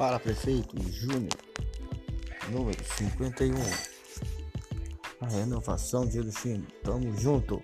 Para prefeito Júnior, número 51. A renovação de Erechim. Tamo junto.